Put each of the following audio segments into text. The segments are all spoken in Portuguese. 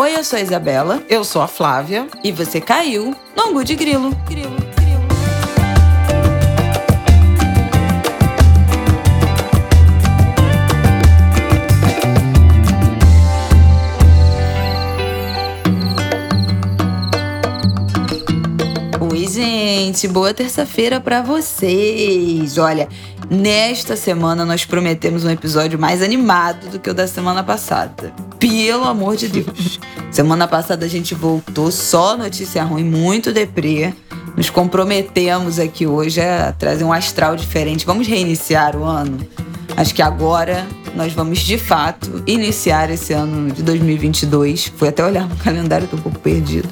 Oi, eu sou a Isabela. Eu sou a Flávia. E você caiu no Angu de Grilo. Grilo. gente, boa terça-feira para vocês. Olha, nesta semana nós prometemos um episódio mais animado do que o da semana passada. Pelo amor de Deus. semana passada a gente voltou só notícia ruim, muito deprê. Nos comprometemos aqui hoje a trazer um astral diferente. Vamos reiniciar o ano. Acho que agora nós vamos de fato iniciar esse ano de 2022. Fui até olhar no calendário, tô um pouco perdido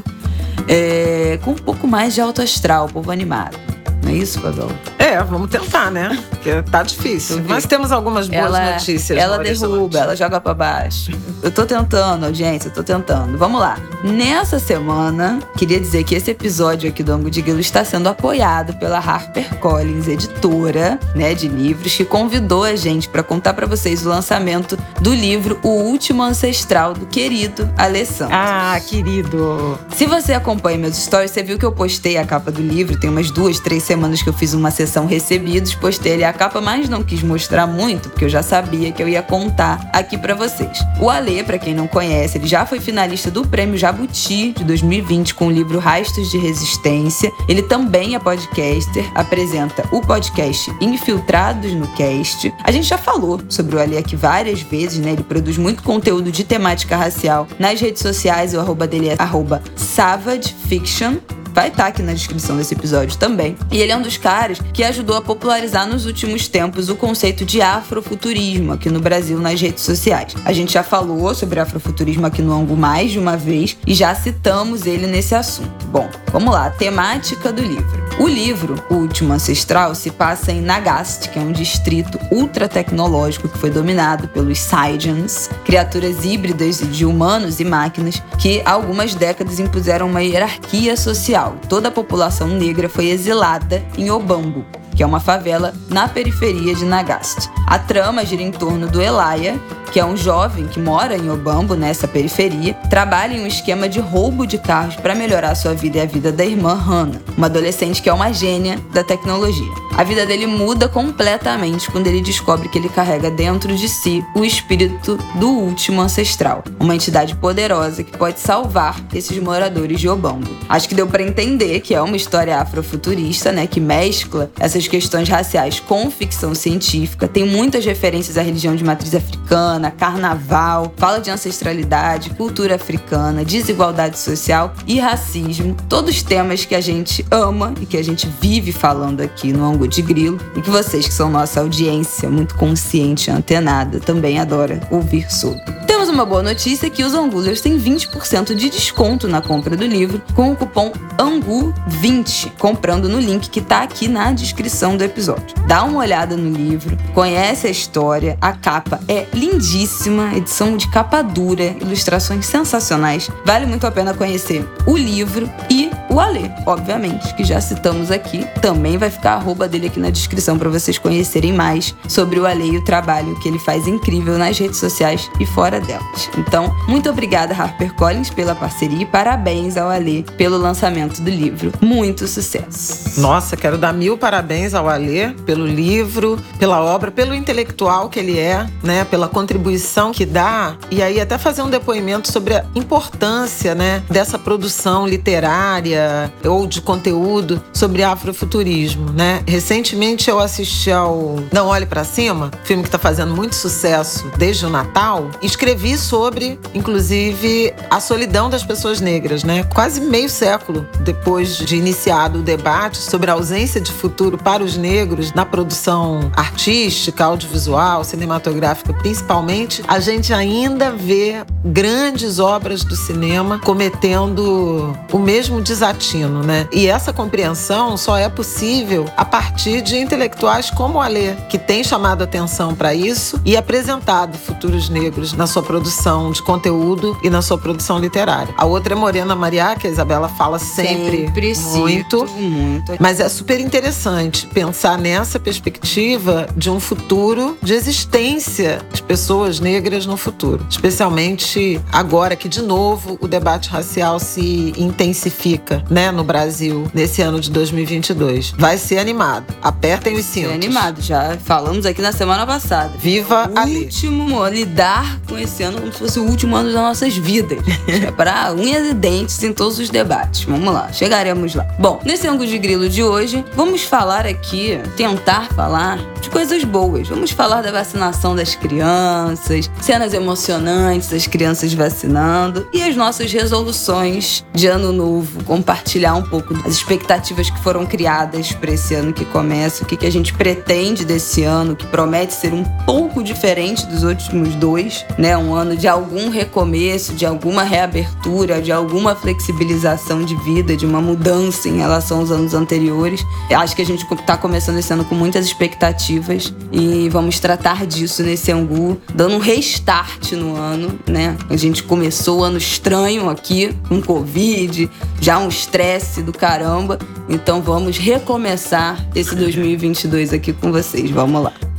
é, com um pouco mais de alto astral, povo animado. Não é isso, Fabel? É, vamos tentar, né? Porque tá difícil. Mas temos algumas boas ela, notícias. Ela derruba, ela joga para baixo. Eu tô tentando, audiência, eu tô tentando. Vamos lá. Nessa semana, queria dizer que esse episódio aqui do Ango de Guilo está sendo apoiado pela HarperCollins, editora né, de livros, que convidou a gente para contar para vocês o lançamento do livro O Último Ancestral, do querido Alessandro. Ah, querido! Se você acompanha meus stories, você viu que eu postei a capa do livro, tem umas duas, três semanas que eu fiz uma sessão recebidos, postei ali a capa, mas não quis mostrar muito, porque eu já sabia que eu ia contar aqui para vocês. O Alê, para quem não conhece, ele já foi finalista do Prêmio Jabuti de 2020 com o livro Rastros de Resistência. Ele também é podcaster, apresenta o podcast Infiltrados no Cast. A gente já falou sobre o Alê aqui várias vezes, né? Ele produz muito conteúdo de temática racial nas redes sociais, o arroba dele é arroba Savage Fiction vai estar tá aqui na descrição desse episódio também. E ele é um dos caras que ajudou a popularizar nos últimos tempos o conceito de afrofuturismo aqui no Brasil nas redes sociais. A gente já falou sobre afrofuturismo aqui no Angu mais de uma vez e já citamos ele nesse assunto. Bom, vamos lá, temática do livro. O livro, O Último Ancestral, se passa em Nagast, que é um distrito ultra tecnológico que foi dominado pelos Psygens, criaturas híbridas de humanos e máquinas que há algumas décadas impuseram uma hierarquia social. Toda a população negra foi exilada em Obambo, que é uma favela na periferia de Nagast. A trama gira em torno do Elaia, que é um jovem que mora em Obambo, nessa periferia, trabalha em um esquema de roubo de carros para melhorar sua vida e a vida da irmã Hannah, uma adolescente que é uma gênia da tecnologia. A vida dele muda completamente quando ele descobre que ele carrega dentro de si o espírito do último ancestral, uma entidade poderosa que pode salvar esses moradores de Obambo. Acho que deu para entender que é uma história afrofuturista, né, que mescla essas questões raciais com ficção científica, tem muitas referências à religião de matriz africana, carnaval, fala de ancestralidade, cultura africana, desigualdade social e racismo, todos temas que a gente ama e que a gente vive falando aqui no Angu de Grilo. E que vocês, que são nossa audiência muito consciente e antenada, também adora ouvir sobre. Temos uma boa notícia que os Angulers têm 20% de desconto na compra do livro com o cupom ANGU20, comprando no link que está aqui na descrição do episódio. Dá uma olhada no livro, conhece a história, a capa é lindíssima, edição de capa dura, ilustrações sensacionais. Vale muito a pena conhecer o livro e o Alê, obviamente, que já citamos aqui. Também vai ficar a arroba dele aqui na descrição para vocês conhecerem mais sobre o Alê e o trabalho que ele faz incrível nas redes sociais e fora delas. Então, muito obrigada, HarperCollins, pela parceria e parabéns ao Alê pelo lançamento do livro. Muito sucesso! Nossa, quero dar mil parabéns ao Alê pelo livro, pela obra, pelo intelectual que ele é, né, pela contribuição que dá e aí até fazer um depoimento sobre a importância, né, dessa produção literária ou de conteúdo sobre afrofuturismo, né? Recentemente eu assisti ao Não Olhe para Cima, filme que está fazendo muito sucesso desde o Natal, escrevi sobre, inclusive, a solidão das pessoas negras, né? Quase meio século depois de iniciado o debate sobre a ausência de futuro para os negros na produção artística, audiovisual, cinematográfica, principalmente, a gente ainda vê grandes obras do cinema cometendo o mesmo desafio latino, né? E essa compreensão só é possível a partir de intelectuais como o Alê, que tem chamado atenção para isso e apresentado futuros negros na sua produção de conteúdo e na sua produção literária. A outra é Morena Mariá, que a Isabela fala sempre, Sempre muito. muito. Mas é super interessante pensar nessa perspectiva de um futuro de existência de pessoas negras no futuro. Especialmente agora que, de novo, o debate racial se intensifica né, no Brasil nesse ano de 2022. Vai ser animado. Apertem os Ser cintos. animado, já falamos aqui na semana passada. Viva o Ali. último, lidar com esse ano como se fosse o último ano das nossas vidas. é para unhas e dentes em todos os debates. Vamos lá, chegaremos lá. Bom, nesse ângulo de grilo de hoje, vamos falar aqui, tentar falar de coisas boas. Vamos falar da vacinação das crianças, cenas emocionantes das crianças vacinando e as nossas resoluções de ano novo. Compartilhar um pouco das expectativas que foram criadas para esse ano que começa, o que, que a gente pretende desse ano, que promete ser um pouco diferente dos últimos dois, né? Um ano de algum recomeço, de alguma reabertura, de alguma flexibilização de vida, de uma mudança em relação aos anos anteriores. Acho que a gente está começando esse ano com muitas expectativas e vamos tratar disso nesse angu, dando um restart no ano, né? A gente começou o ano estranho aqui, com Covid, já um estresse do caramba. Então vamos recomeçar esse 2022 aqui com vocês. Vamos lá.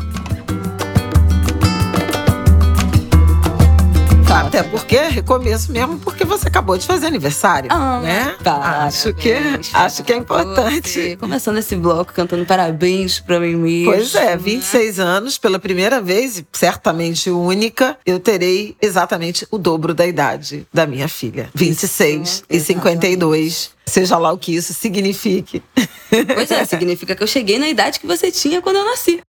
Até porque recomeço mesmo, porque você acabou de fazer aniversário, Ah, né? parabéns Acho que, acho que é importante. você. Começando esse bloco cantando parabéns pra mim mesmo. Pois é, 26 anos, pela primeira vez, e certamente única, eu terei exatamente o dobro da idade da minha filha. 26 Isso, e 52. Seja lá o que isso signifique. Pois é, significa que eu cheguei na idade que você tinha quando eu nasci.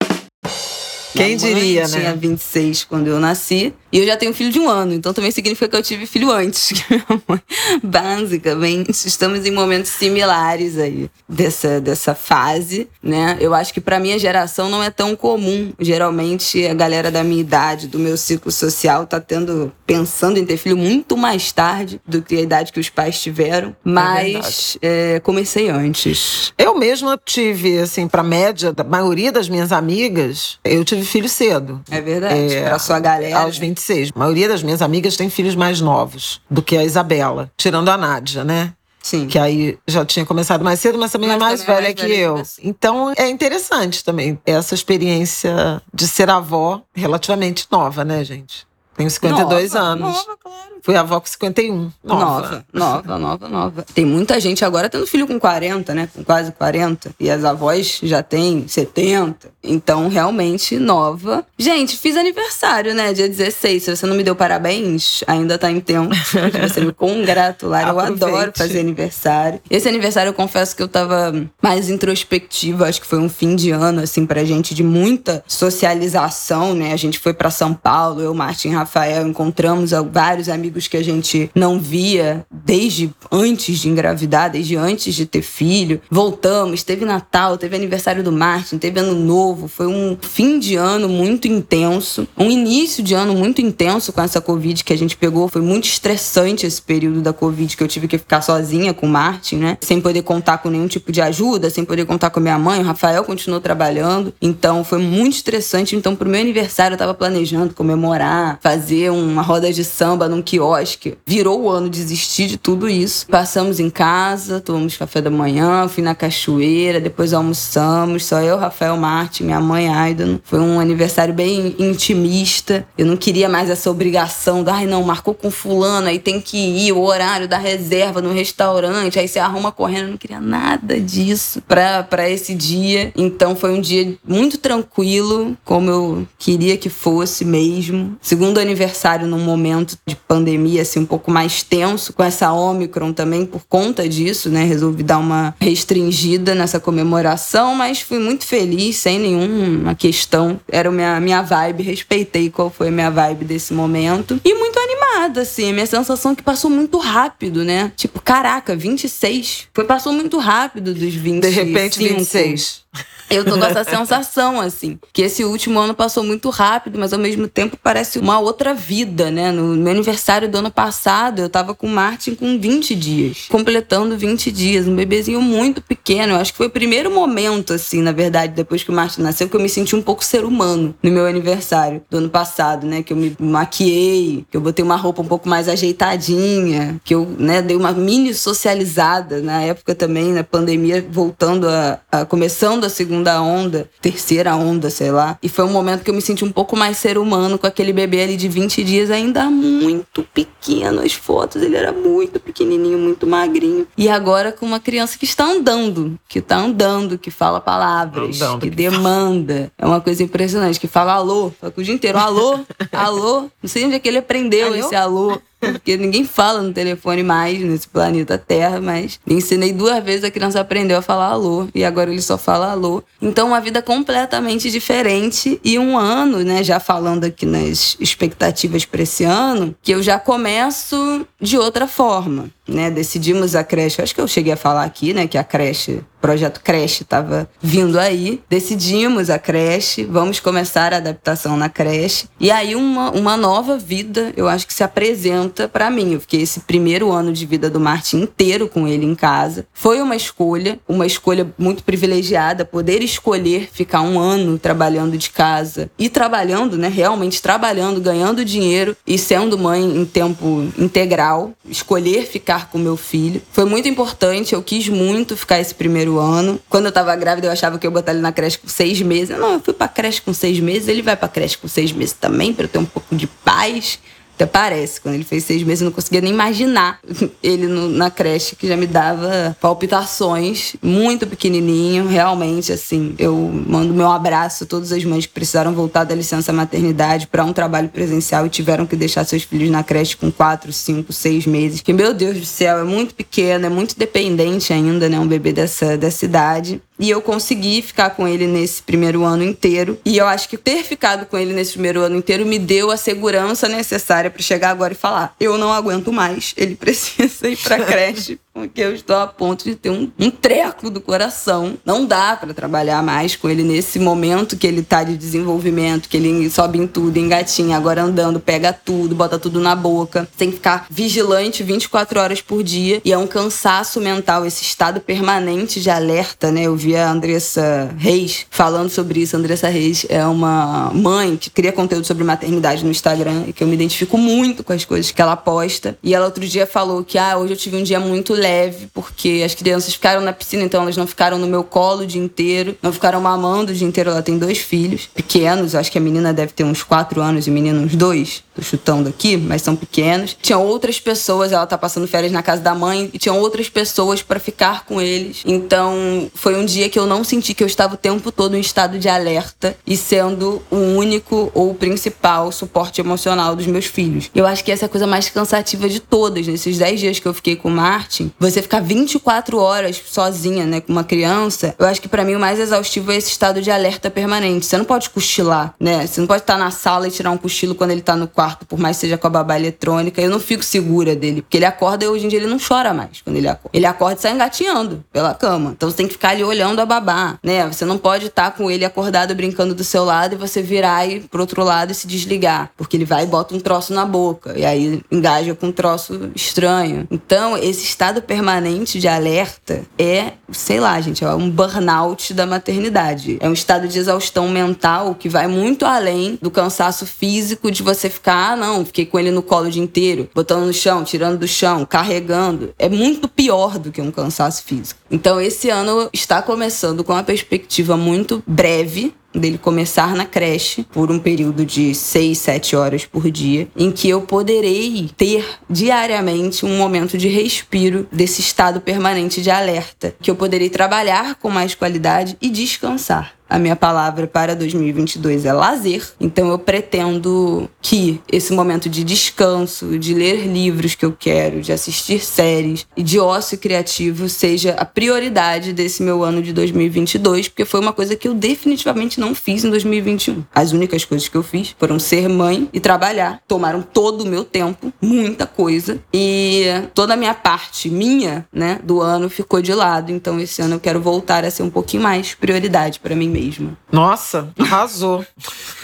Quem diria, né? tinha 26 quando eu nasci. E eu já tenho filho de um ano, então também significa que eu tive filho antes que minha mãe. Basicamente, estamos em momentos similares aí dessa, dessa fase, né? Eu acho que pra minha geração não é tão comum. Geralmente, a galera da minha idade, do meu ciclo social, tá tendo, pensando em ter filho muito mais tarde do que a idade que os pais tiveram. Mas é, comecei antes. Eu mesma tive, assim, pra média da maioria das minhas amigas, eu tive filho cedo. É verdade. É, pra sua galera. Aos 26. A maioria das minhas amigas tem filhos mais novos do que a Isabela. Tirando a Nádia, né? Sim. Que aí já tinha começado mais cedo, mas também Mas é mais também é velha mais que velha que eu. você. Então é interessante também essa experiência de ser avó relativamente nova, né, gente? Tenho 52 Nova, anos. Nova, claro. Fui avó com 51. Nova. Nova, nova, nova, nova. Tem muita gente agora tendo filho com 40, né? Com quase 40. E as avós já têm 70. Então, realmente, nova. Gente, fiz aniversário, né? Dia 16. Se você não me deu parabéns, ainda tá em tempo de você me congratular. Eu adoro fazer aniversário. Esse aniversário, eu confesso que eu tava mais introspectiva. Acho que foi um fim de ano, assim, pra gente, de muita socialização, né? A gente foi pra São Paulo, eu, Martin e Rafael, encontramos vários amigos que a gente não via desde antes de engravidar, desde antes de ter filho. Voltamos, teve Natal, teve aniversário do Martin, teve Ano Novo. Foi um fim de ano muito intenso, um início de ano muito intenso com essa Covid que a gente pegou. Foi muito estressante esse período da Covid que eu tive que ficar sozinha com o Martin, né? Sem poder contar com nenhum tipo de ajuda, sem poder contar com minha mãe. O Rafael continuou trabalhando, então foi muito estressante. Então, pro meu aniversário, eu tava planejando comemorar, fazer uma roda de samba num quiosque. Virou o ano, desistir de tudo isso. Passamos em casa, tomamos café da manhã, fui na cachoeira, depois almoçamos. Só eu, Rafael Martin, minha mãe Aidan. Foi um aniversário bem intimista. Eu não queria mais essa obrigação da, ai não, marcou com fulano, aí tem que ir, o horário da reserva no restaurante, aí você arruma correndo. Eu não queria nada disso pra, pra esse dia. Então foi um dia muito tranquilo, como eu queria que fosse mesmo. Segundo aniversário num momento de pandemia, assim, um pouco mais tenso, com essa Omicron também, por conta disso, né? Resolvi dar uma restringida nessa comemoração, mas fui muito feliz, sem nenhuma questão. Era a minha, minha vibe, respeitei qual foi a minha vibe desse momento. E muito animada, assim. A minha sensação é que passou muito rápido, né? Tipo, caraca, 26. Foi, passou muito rápido dos 25. De repente, 26. Eu tô com essa sensação, assim, que esse último ano passou muito rápido, mas ao mesmo tempo parece uma outra vida, né? No meu aniversário do ano passado, eu tava com o Martin com 20 dias, completando 20 dias, um bebezinho muito pequeno. Eu acho que foi o primeiro momento, assim, na verdade, depois que o Martin nasceu, que eu me senti um pouco ser humano no meu aniversário do ano passado, né? Que eu me maquiei, que eu botei uma roupa um pouco mais ajeitadinha, que eu, né, dei uma mini socializada na época também, na pandemia, voltando a, a começando a segunda segunda onda, terceira onda, sei lá. E foi um momento que eu me senti um pouco mais ser humano com aquele bebê ali de 20 dias, ainda muito pequeno. As fotos, ele era muito pequenininho, muito magrinho. E agora com uma criança que está andando, que está andando, que fala palavras, andando, que, que demanda. É uma coisa impressionante, que fala alô, fala o dia inteiro, alô, alô. Não sei onde é que ele aprendeu alô? esse alô. Porque ninguém fala no telefone mais nesse planeta Terra, mas ensinei duas vezes a criança aprendeu a falar alô e agora ele só fala alô. Então, uma vida completamente diferente e um ano, né, já falando aqui nas expectativas para esse ano, que eu já começo de outra forma né, decidimos a creche, acho que eu cheguei a falar aqui, né, que a creche, projeto creche estava vindo aí. Decidimos a creche, vamos começar a adaptação na creche. E aí uma, uma nova vida, eu acho que se apresenta para mim. Eu fiquei esse primeiro ano de vida do Martin inteiro com ele em casa. Foi uma escolha, uma escolha muito privilegiada, poder escolher ficar um ano trabalhando de casa e trabalhando, né, realmente trabalhando, ganhando dinheiro e sendo mãe em tempo integral, escolher ficar com meu filho. Foi muito importante, eu quis muito ficar esse primeiro ano. Quando eu tava grávida, eu achava que eu ia botar ele na creche com seis meses. Não, eu fui pra creche com seis meses, ele vai pra creche com seis meses também, para eu ter um pouco de paz. Até parece, quando ele fez seis meses, eu não conseguia nem imaginar ele no, na creche, que já me dava palpitações, muito pequenininho, realmente, assim. Eu mando meu abraço a todas as mães que precisaram voltar da licença maternidade para um trabalho presencial e tiveram que deixar seus filhos na creche com quatro, cinco, seis meses. Que, meu Deus do céu, é muito pequeno, é muito dependente ainda, né? Um bebê dessa, dessa idade. E eu consegui ficar com ele nesse primeiro ano inteiro. E eu acho que ter ficado com ele nesse primeiro ano inteiro me deu a segurança necessária para chegar agora e falar: eu não aguento mais, ele precisa ir para creche porque eu estou a ponto de ter um, um treco do coração. Não dá para trabalhar mais com ele nesse momento que ele tá de desenvolvimento, que ele sobe em tudo, engatinha, agora andando, pega tudo, bota tudo na boca. Tem que ficar vigilante 24 horas por dia e é um cansaço mental, esse estado permanente de alerta, né? Eu vi a Andressa Reis falando sobre isso. A Andressa Reis é uma mãe que cria conteúdo sobre maternidade no Instagram e que eu me identifico muito com as coisas que ela posta. E ela outro dia falou que, ah, hoje eu tive um dia muito leve leve, porque as crianças ficaram na piscina, então elas não ficaram no meu colo o dia inteiro, não ficaram mamando o dia inteiro. Ela tem dois filhos pequenos, acho que a menina deve ter uns quatro anos e o menino uns dois. Tô chutando aqui, mas são pequenos. Tinha outras pessoas, ela tá passando férias na casa da mãe, e tinham outras pessoas para ficar com eles. Então, foi um dia que eu não senti que eu estava o tempo todo em estado de alerta e sendo o único ou o principal suporte emocional dos meus filhos. Eu acho que essa é a coisa mais cansativa de todas. Nesses 10 dias que eu fiquei com o Martin, você ficar 24 horas sozinha, né, com uma criança, eu acho que para mim o mais exaustivo é esse estado de alerta permanente. Você não pode cochilar, né? Você não pode estar na sala e tirar um cochilo quando ele tá no quarto, por mais que seja com a babá eletrônica. Eu não fico segura dele, porque ele acorda e hoje em dia ele não chora mais quando ele acorda. Ele acorda e sai engatinhando pela cama. Então você tem que ficar ali olhando a babá, né? Você não pode estar com ele acordado brincando do seu lado e você virar e pro outro lado e se desligar, porque ele vai e bota um troço na boca e aí engaja com um troço estranho. Então, esse estado permanente de alerta é, sei lá, gente, é um burnout da maternidade. É um estado de exaustão mental que vai muito além do cansaço físico de você ficar, ah, não, fiquei com ele no colo o dia inteiro, botando no chão, tirando do chão, carregando. É muito pior do que um cansaço físico. Então, esse ano está começando com uma perspectiva muito breve dele começar na creche por um período de 6, 7 horas por dia, em que eu poderei ter diariamente um momento de respiro desse estado permanente de alerta, que eu poderei trabalhar com mais qualidade e descansar. A minha palavra para 2022 é lazer. Então eu pretendo que esse momento de descanso, de ler livros que eu quero, de assistir séries e de ócio criativo seja a prioridade desse meu ano de 2022, porque foi uma coisa que eu definitivamente não fiz em 2021. As únicas coisas que eu fiz foram ser mãe e trabalhar. Tomaram todo o meu tempo, muita coisa, e toda a minha parte minha, né, do ano ficou de lado. Então esse ano eu quero voltar a ser um pouquinho mais prioridade para mim mesma. Nossa, arrasou.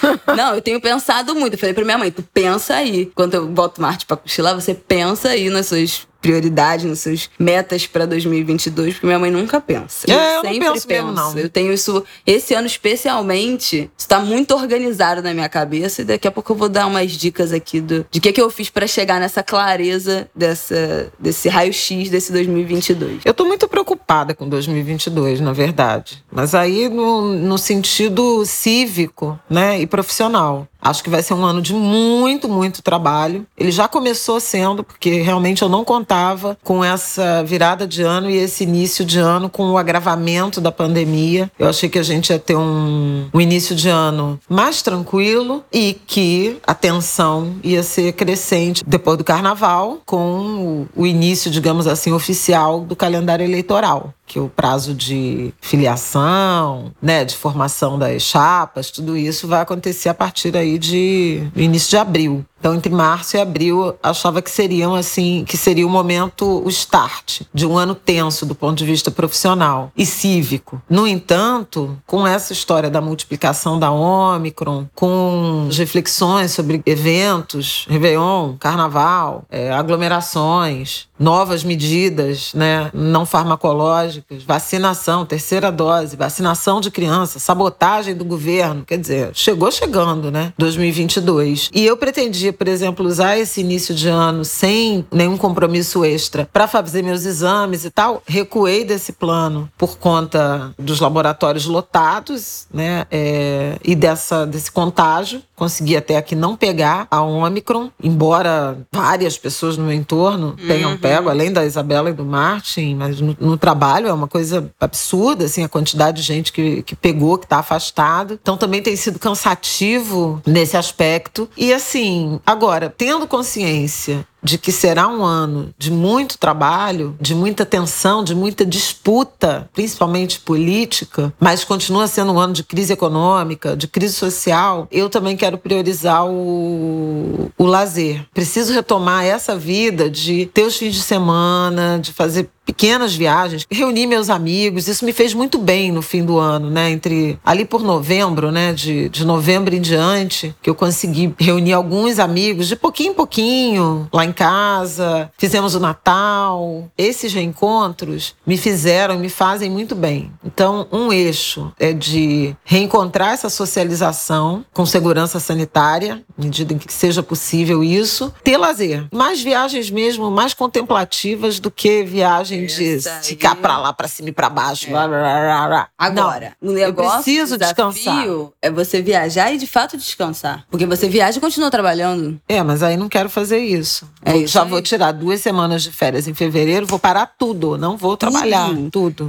Não, eu tenho pensado muito. Eu falei pra minha mãe, tu pensa aí. Quando eu boto Marte pra cochilar, você pensa aí nas suas prioridade, nas suas metas para 2022, porque minha mãe nunca pensa. É, eu, eu sempre penso. penso. Mesmo, não. Eu tenho isso, esse ano especialmente, está muito organizado na minha cabeça e daqui a pouco eu vou dar umas dicas aqui do, de que, que eu fiz para chegar nessa clareza dessa, desse raio-x desse 2022. Eu tô muito preocupada com 2022, na verdade. Mas aí no, no sentido cívico, né, e profissional. Acho que vai ser um ano de muito, muito trabalho. Ele já começou sendo, porque realmente eu não contava com essa virada de ano e esse início de ano com o agravamento da pandemia. Eu achei que a gente ia ter um, um início de ano mais tranquilo e que a tensão ia ser crescente depois do carnaval, com o, o início, digamos assim, oficial do calendário eleitoral que o prazo de filiação, né, de formação das chapas, tudo isso vai acontecer a partir aí de início de abril. Então, entre março e abril, achava que seriam assim, que seria o momento, o start de um ano tenso do ponto de vista profissional e cívico. No entanto, com essa história da multiplicação da Omicron, com reflexões sobre eventos, Réveillon, Carnaval, é, aglomerações, novas medidas, né, não farmacológicas, vacinação, terceira dose, vacinação de crianças, sabotagem do governo, quer dizer, chegou chegando, né, 2022. E eu pretendia por exemplo, usar esse início de ano sem nenhum compromisso extra para fazer meus exames e tal, recuei desse plano por conta dos laboratórios lotados, né? É, e dessa, desse contágio. Consegui até aqui não pegar a Omicron, embora várias pessoas no meu entorno tenham uhum. pego, além da Isabela e do Martin, mas no, no, trabalho é uma coisa absurda, assim, a quantidade de gente que, que pegou, que está afastado. Então também tem sido cansativo nesse aspecto. E assim, Agora, tendo consciência de que será um ano de muito trabalho, de muita tensão, de muita disputa, principalmente política, mas continua sendo um ano de crise econômica, de crise social, eu também quero priorizar o, o lazer. Preciso retomar essa vida de ter os fins de semana, de fazer pequenas viagens, reuni meus amigos, isso me fez muito bem no fim do ano, né? Entre ali por novembro, né? De, de novembro em diante, que eu consegui reunir alguns amigos de pouquinho em pouquinho lá em casa, fizemos o Natal. Esses reencontros me fizeram, me fazem muito bem. Então, um eixo é de reencontrar essa socialização com segurança sanitária, à medida em que seja possível isso, ter lazer, mais viagens mesmo, mais contemplativas do que viagens de ficar pra lá, pra cima e pra baixo. É. Blá, blá, blá, Agora, Não, negócio, eu preciso descansar. é você viajar e de fato descansar. Porque você viaja e continua trabalhando. É, mas aí não quero fazer isso. É isso já vou tirar duas semanas de férias em fevereiro, vou parar tudo. Não vou trabalhar. tudo.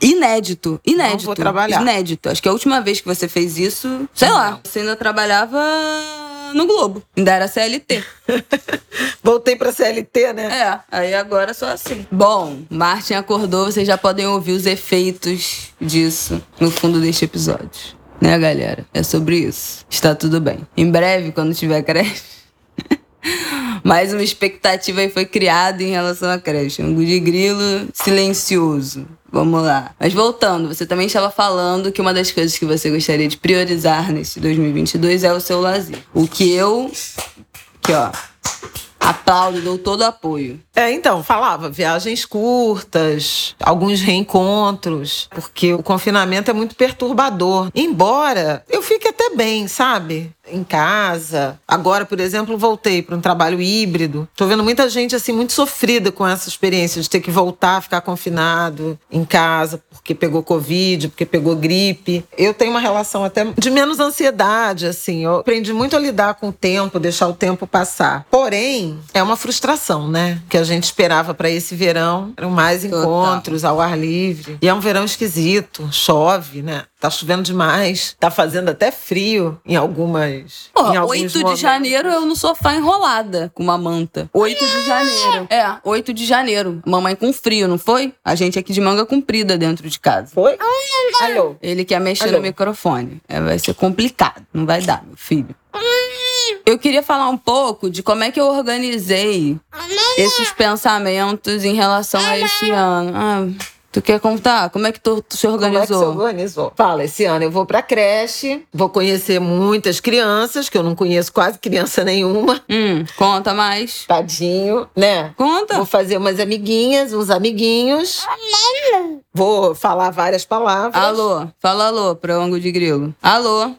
Inédito. Inédito. Não vou trabalhar. Inédito. Acho que a última vez que você fez isso, sei não. lá, você ainda trabalhava no Globo. Ainda era CLT. Voltei pra CLT, né? É, aí agora só assim. Bom, Martin acordou, vocês já podem ouvir os efeitos disso no fundo deste episódio. Né, galera? É sobre isso. Está tudo bem. Em breve, quando tiver creche. Mais uma expectativa aí foi criada em relação à creche. Um de grilo silencioso. Vamos lá. Mas voltando, você também estava falando que uma das coisas que você gostaria de priorizar nesse 2022 é o seu lazer. O que eu. Aqui, ó. Aplaudo, dou todo apoio. É, então, falava viagens curtas, alguns reencontros, porque o confinamento é muito perturbador. Embora eu fique até bem, sabe? Em casa. Agora, por exemplo, voltei para um trabalho híbrido. Tô vendo muita gente assim muito sofrida com essa experiência de ter que voltar a ficar confinado em casa porque pegou covid, porque pegou gripe. Eu tenho uma relação até de menos ansiedade, assim. Eu aprendi muito a lidar com o tempo, deixar o tempo passar. Porém, é uma frustração, né? Que a gente esperava para esse verão, eram mais encontros ao ar livre. E é um verão esquisito, chove, né? Tá chovendo demais, tá fazendo até frio em algumas. Porra, em 8 de janeiro eu no sofá enrolada com uma manta. 8 de janeiro. É, 8 de janeiro. Mamãe com frio, não foi? A gente aqui de manga comprida dentro de casa. Foi? Alô? Ele quer mexer Alô? no microfone. É, vai ser complicado. Não vai dar, meu filho. Eu queria falar um pouco de como é que eu organizei esses pensamentos em relação a esse ano. Ah, tu quer contar? Como é que tu, tu se Como é que você organizou? organizou? Fala, esse ano eu vou pra creche, vou conhecer muitas crianças, que eu não conheço quase criança nenhuma. Hum, conta mais. Tadinho, né? Conta. Vou fazer umas amiguinhas, uns amiguinhos. Vou falar várias palavras. Alô, fala alô pra ângulo de grilo. Alô.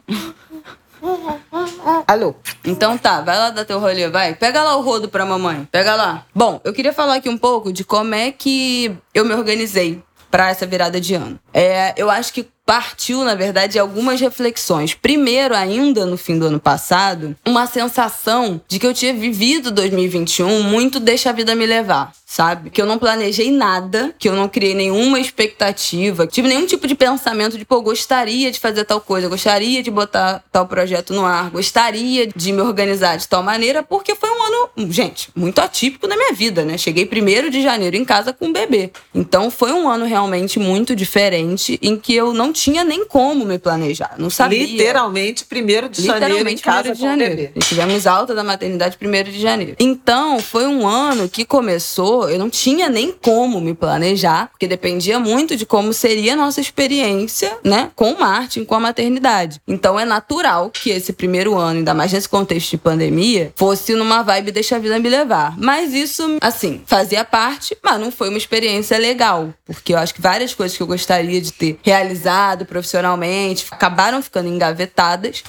Alô. Então tá, vai lá dar teu rolê, vai. Pega lá o rodo pra mamãe. Pega lá. Bom, eu queria falar aqui um pouco de como é que eu me organizei pra essa virada de ano. É, eu acho que partiu, na verdade, de algumas reflexões. Primeiro, ainda no fim do ano passado, uma sensação de que eu tinha vivido 2021 muito deixa a vida me levar, sabe? Que eu não planejei nada, que eu não criei nenhuma expectativa, tive nenhum tipo de pensamento de, pô, gostaria de fazer tal coisa, gostaria de botar tal projeto no ar, gostaria de me organizar de tal maneira, porque foi um ano, gente, muito atípico na minha vida, né? Cheguei primeiro de janeiro em casa com um bebê. Então foi um ano realmente muito diferente em que eu não tinha nem como me planejar, não sabia. Literalmente, primeiro de janeiro em Literalmente, casa primeiro de janeiro. E tivemos alta da maternidade primeiro de janeiro. Então, foi um ano que começou, eu não tinha nem como me planejar, porque dependia muito de como seria a nossa experiência, né, com o Martin, com a maternidade. Então, é natural que esse primeiro ano, ainda mais nesse contexto de pandemia, fosse numa vibe deixa a vida me levar. Mas isso, assim, fazia parte, mas não foi uma experiência legal, porque eu acho que várias coisas que eu gostaria de ter realizado profissionalmente. Acabaram ficando engavetadas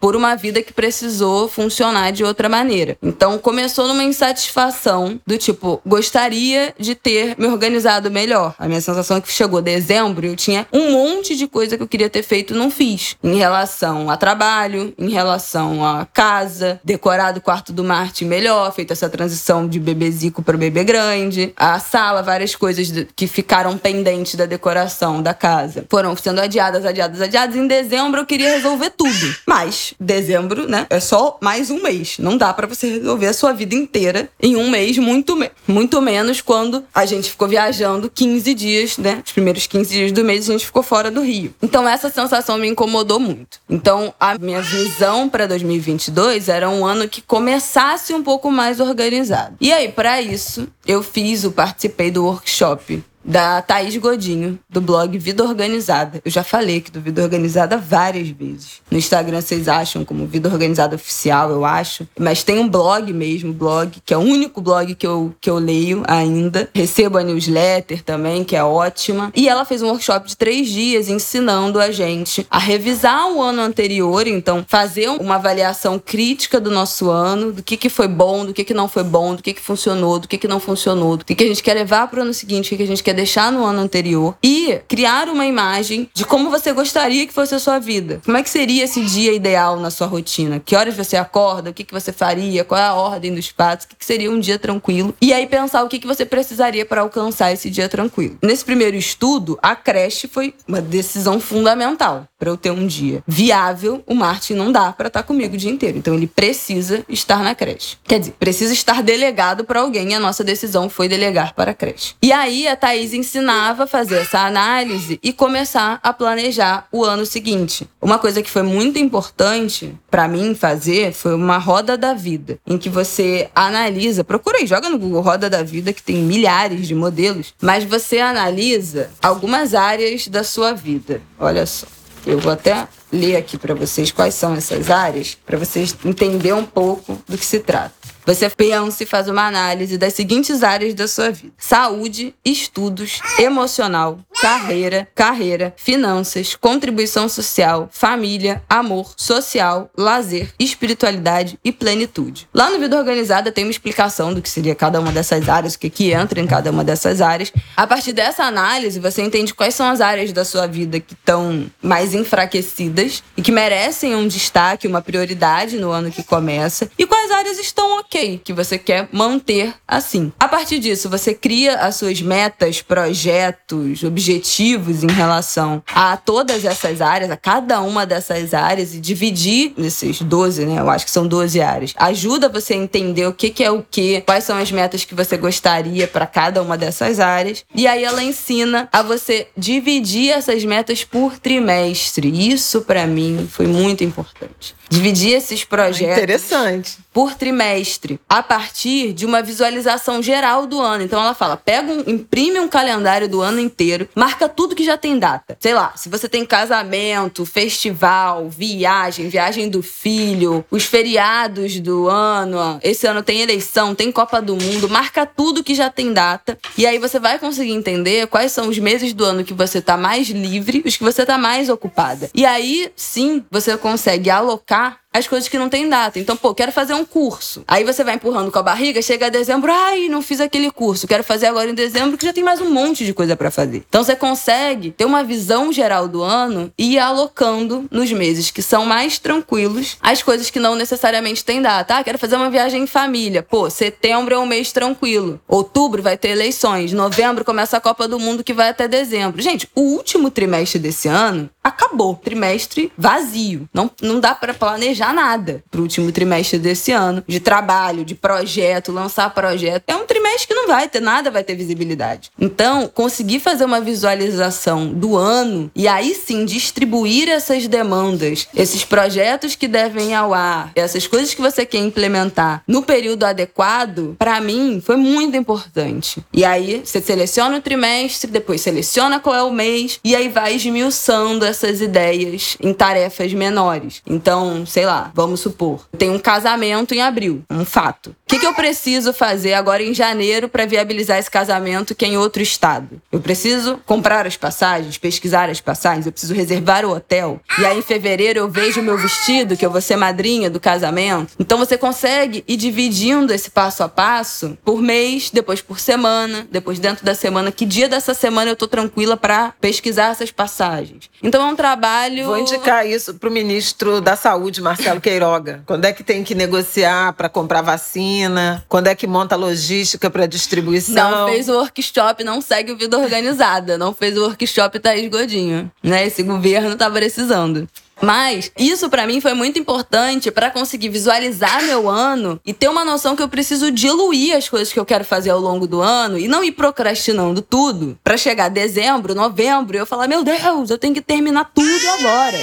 por uma vida que precisou funcionar de outra maneira. Então começou numa insatisfação do tipo, gostaria de ter me organizado melhor. A minha sensação é que chegou dezembro eu tinha um monte de coisa que eu queria ter feito e não fiz. Em relação a trabalho, em relação a casa, decorado o quarto do Marte melhor, feito essa transição de bebezico para bebê grande, a sala, várias coisas que ficaram pendentes da decoração da casa. Foram sendo adiadas, adiadas, adiadas. Em dezembro eu queria resolver tudo. Mas dezembro, né, é só mais um mês. Não dá pra você resolver a sua vida inteira em um mês, muito, me muito menos quando a gente ficou viajando 15 dias, né? Os primeiros 15 dias do mês a gente ficou fora do Rio. Então essa sensação me incomodou muito. Então a minha visão pra 2022 era um ano que começasse um pouco mais organizado. E aí, pra isso, eu fiz o participei do workshop da Thaís Godinho, do blog Vida Organizada. Eu já falei aqui do Vida Organizada várias vezes. No Instagram vocês acham como Vida Organizada Oficial, eu acho. Mas tem um blog mesmo, blog, que é o único blog que eu, que eu leio ainda. Recebo a newsletter também, que é ótima. E ela fez um workshop de três dias ensinando a gente a revisar o ano anterior, então fazer uma avaliação crítica do nosso ano, do que, que foi bom, do que, que não foi bom, do que, que funcionou, do que, que não funcionou, do que, que a gente quer levar para o ano seguinte, o que, que a gente quer deixar no ano anterior e criar uma imagem de como você gostaria que fosse a sua vida. Como é que seria esse dia ideal na sua rotina? Que horas você acorda? O que, que você faria? Qual é a ordem dos passos? O que, que seria um dia tranquilo? E aí pensar o que, que você precisaria para alcançar esse dia tranquilo. Nesse primeiro estudo, a creche foi uma decisão fundamental para eu ter um dia viável. O Martin não dá para estar comigo o dia inteiro, então ele precisa estar na creche. Quer dizer, precisa estar delegado para alguém. E a nossa decisão foi delegar para a creche. E aí a Thaís ensinava a fazer essa análise e começar a planejar o ano seguinte. Uma coisa que foi muito importante para mim fazer foi uma roda da vida, em que você analisa, procura aí, joga no Google Roda da Vida, que tem milhares de modelos, mas você analisa algumas áreas da sua vida. Olha só. Eu vou até ler aqui para vocês quais são essas áreas, para vocês entenderem um pouco do que se trata. Você pensa e faz uma análise das seguintes áreas da sua vida: saúde, estudos, emocional, carreira, carreira, finanças, contribuição social, família, amor, social, lazer, espiritualidade e plenitude. Lá no Vida Organizada tem uma explicação do que seria cada uma dessas áreas, o que, que entra em cada uma dessas áreas. A partir dessa análise, você entende quais são as áreas da sua vida que estão mais enfraquecidas e que merecem um destaque, uma prioridade no ano que começa, e quais áreas estão ok, que você quer manter assim. A partir disso, você cria as suas metas, projetos, objetivos em relação a todas essas áreas, a cada uma dessas áreas, e dividir nesses 12, né? Eu acho que são 12 áreas. Ajuda você a entender o que, que é o que, quais são as metas que você gostaria para cada uma dessas áreas. E aí ela ensina a você dividir essas metas por trimestre. Isso, para mim, foi muito importante dividir esses projetos Interessante. Por trimestre, a partir de uma visualização geral do ano. Então ela fala: pega um, imprime um calendário do ano inteiro, marca tudo que já tem data. Sei lá, se você tem casamento, festival, viagem, viagem do filho, os feriados do ano, esse ano tem eleição, tem Copa do Mundo, marca tudo que já tem data. E aí você vai conseguir entender quais são os meses do ano que você tá mais livre, os que você tá mais ocupada. E aí sim, você consegue alocar as coisas que não tem data. Então, pô, quero fazer um curso. Aí você vai empurrando com a barriga, chega a dezembro, ai, não fiz aquele curso. Quero fazer agora em dezembro, que já tem mais um monte de coisa para fazer. Então, você consegue ter uma visão geral do ano e ir alocando nos meses que são mais tranquilos as coisas que não necessariamente têm data. Ah, quero fazer uma viagem em família. Pô, setembro é um mês tranquilo. Outubro vai ter eleições. Novembro começa a Copa do Mundo que vai até dezembro. Gente, o último trimestre desse ano acabou. Trimestre vazio. Não, não dá para planejar nada pro último trimestre desse ano. De trabalho, de projeto, lançar projeto. É um trimestre que não vai ter nada, vai ter visibilidade. Então, conseguir fazer uma visualização do ano e aí sim distribuir essas demandas, esses projetos que devem ao ar, essas coisas que você quer implementar no período adequado, para mim foi muito importante. E aí você seleciona o trimestre, depois seleciona qual é o mês e aí vai esmiuçando essas ideias em tarefas menores. Então, sei lá, vamos supor, tem um casamento em abril, um fato. O que, que eu preciso fazer agora em janeiro para viabilizar esse casamento que é em outro estado? Eu preciso comprar as passagens, pesquisar as passagens, eu preciso reservar o hotel. E aí em fevereiro eu vejo o meu vestido, que eu vou ser madrinha do casamento. Então você consegue ir dividindo esse passo a passo por mês, depois por semana, depois dentro da semana, que dia dessa semana eu tô tranquila para pesquisar essas passagens. Então é um trabalho. Vou indicar isso pro ministro da Saúde, Marcelo Queiroga. Quando é que tem que negociar para comprar vacina? Quando é que monta logística para distribuição? Não fez o workshop, não segue o Vida Organizada. Não fez o workshop Thaís Godinho. Né? Esse governo tá precisando. Mas isso para mim foi muito importante para conseguir visualizar meu ano e ter uma noção que eu preciso diluir as coisas que eu quero fazer ao longo do ano e não ir procrastinando tudo para chegar dezembro, novembro e eu falar: "Meu Deus, eu tenho que terminar tudo agora".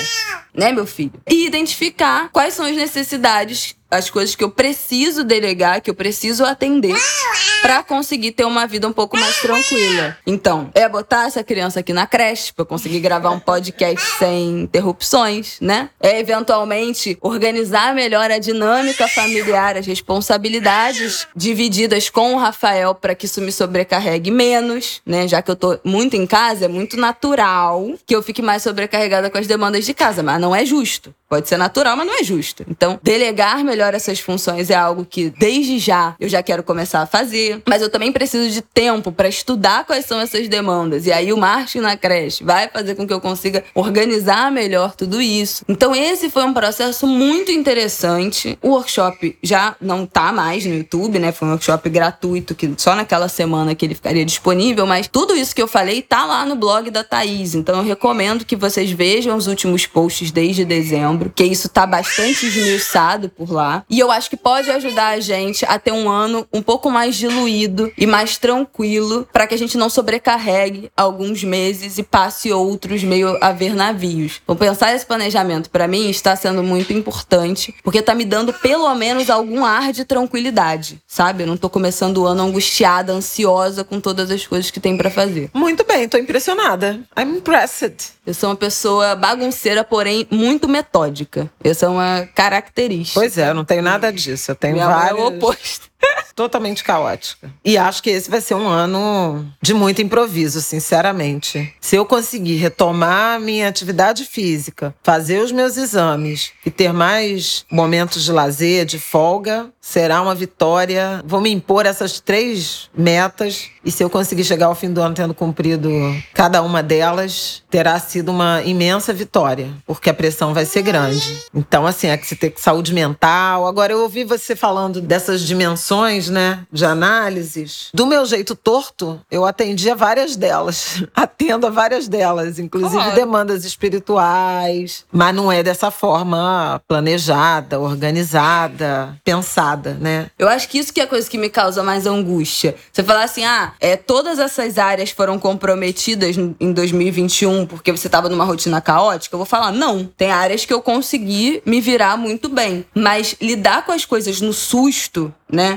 Né, meu filho? E identificar quais são as necessidades as coisas que eu preciso delegar, que eu preciso atender para conseguir ter uma vida um pouco mais tranquila. Então, é botar essa criança aqui na creche para conseguir gravar um podcast sem interrupções, né? É eventualmente organizar melhor a dinâmica familiar, as responsabilidades divididas com o Rafael para que isso me sobrecarregue menos, né? Já que eu tô muito em casa, é muito natural que eu fique mais sobrecarregada com as demandas de casa, mas não é justo. Pode ser natural, mas não é justo. Então, delegar melhor essas funções é algo que desde já eu já quero começar a fazer, mas eu também preciso de tempo para estudar quais são essas demandas. E aí o marketing na creche vai fazer com que eu consiga organizar melhor tudo isso. Então, esse foi um processo muito interessante. O workshop já não tá mais no YouTube, né? Foi um workshop gratuito que só naquela semana que ele ficaria disponível, mas tudo isso que eu falei tá lá no blog da Thaís. Então, eu recomendo que vocês vejam os últimos posts desde dezembro dezembro, que isso tá bastante esmiuçado por lá. E eu acho que pode ajudar a gente a ter um ano um pouco mais diluído e mais tranquilo, para que a gente não sobrecarregue alguns meses e passe outros meio a ver navios. Então, pensar esse planejamento para mim está sendo muito importante, porque tá me dando pelo menos algum ar de tranquilidade, sabe? Eu não tô começando o ano angustiada, ansiosa com todas as coisas que tem para fazer. Muito bem, tô impressionada. I'm impressed. Eu sou uma pessoa bagunceira, porém muito metódica. Essa é uma característica. Pois é, eu não tenho nada disso. Eu tenho Minha vários... mãe é o oposto. Totalmente caótica. E acho que esse vai ser um ano de muito improviso, sinceramente. Se eu conseguir retomar minha atividade física, fazer os meus exames e ter mais momentos de lazer, de folga, será uma vitória. Vou me impor essas três metas e se eu conseguir chegar ao fim do ano tendo cumprido cada uma delas, terá sido uma imensa vitória, porque a pressão vai ser grande. Então, assim, é que você ter saúde mental. Agora, eu ouvi você falando dessas dimensões né, de análises, do meu jeito torto, eu atendi a várias delas. Atendo a várias delas, inclusive demandas espirituais, mas não é dessa forma planejada, organizada, pensada, né? Eu acho que isso que é a coisa que me causa mais angústia. Você falar assim, ah, é, todas essas áreas foram comprometidas em 2021 porque você estava numa rotina caótica, eu vou falar, não. Tem áreas que eu consegui me virar muito bem. Mas lidar com as coisas no susto, né?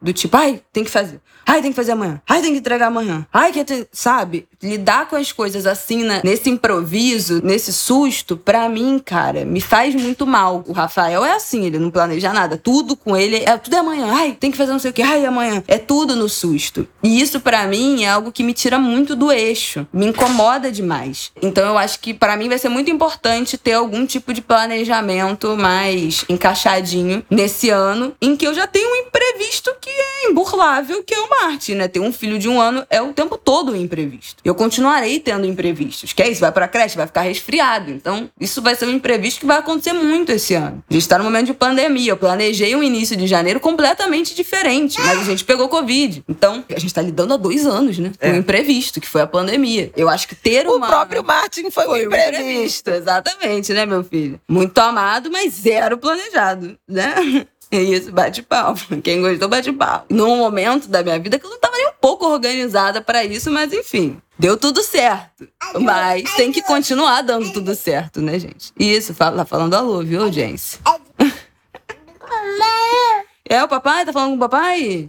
Do tipo, ai, tem que fazer. Ai, tem que fazer amanhã. Ai, tem que entregar amanhã. Ai, que sabe? Lidar com as coisas assim, né? nesse improviso, nesse susto, pra mim, cara, me faz muito mal. O Rafael é assim, ele não planeja nada. Tudo com ele é tudo é amanhã. Ai, tem que fazer não sei o que. Ai, amanhã. É tudo no susto. E isso para mim é algo que me tira muito do eixo. Me incomoda demais. Então eu acho que para mim vai ser muito importante ter algum tipo de planejamento mais encaixadinho nesse ano em que eu já tenho um imprevisto que é imburlável, que é uma Marte, né? Ter um filho de um ano é o tempo todo um imprevisto. Eu continuarei tendo imprevistos. Que é isso? Vai pra creche, vai ficar resfriado. Então, isso vai ser um imprevisto que vai acontecer muito esse ano. A gente tá no momento de pandemia. Eu planejei um início de janeiro completamente diferente, mas a gente pegou Covid. Então, a gente tá lidando há dois anos, né? Com é. um imprevisto, que foi a pandemia. Eu acho que ter uma. O próprio Martin foi, foi um imprevisto. imprevisto. Exatamente, né, meu filho? Muito amado, mas zero planejado, né? É isso, bate palma. Quem gostou, bate palma. Num momento da minha vida que eu não tava nem um pouco organizada para isso, mas enfim. Deu tudo certo. Mas tem que continuar dando tudo certo, né, gente? Isso, fala, tá falando alô, viu, audiência? É o papai? Tá falando com o papai?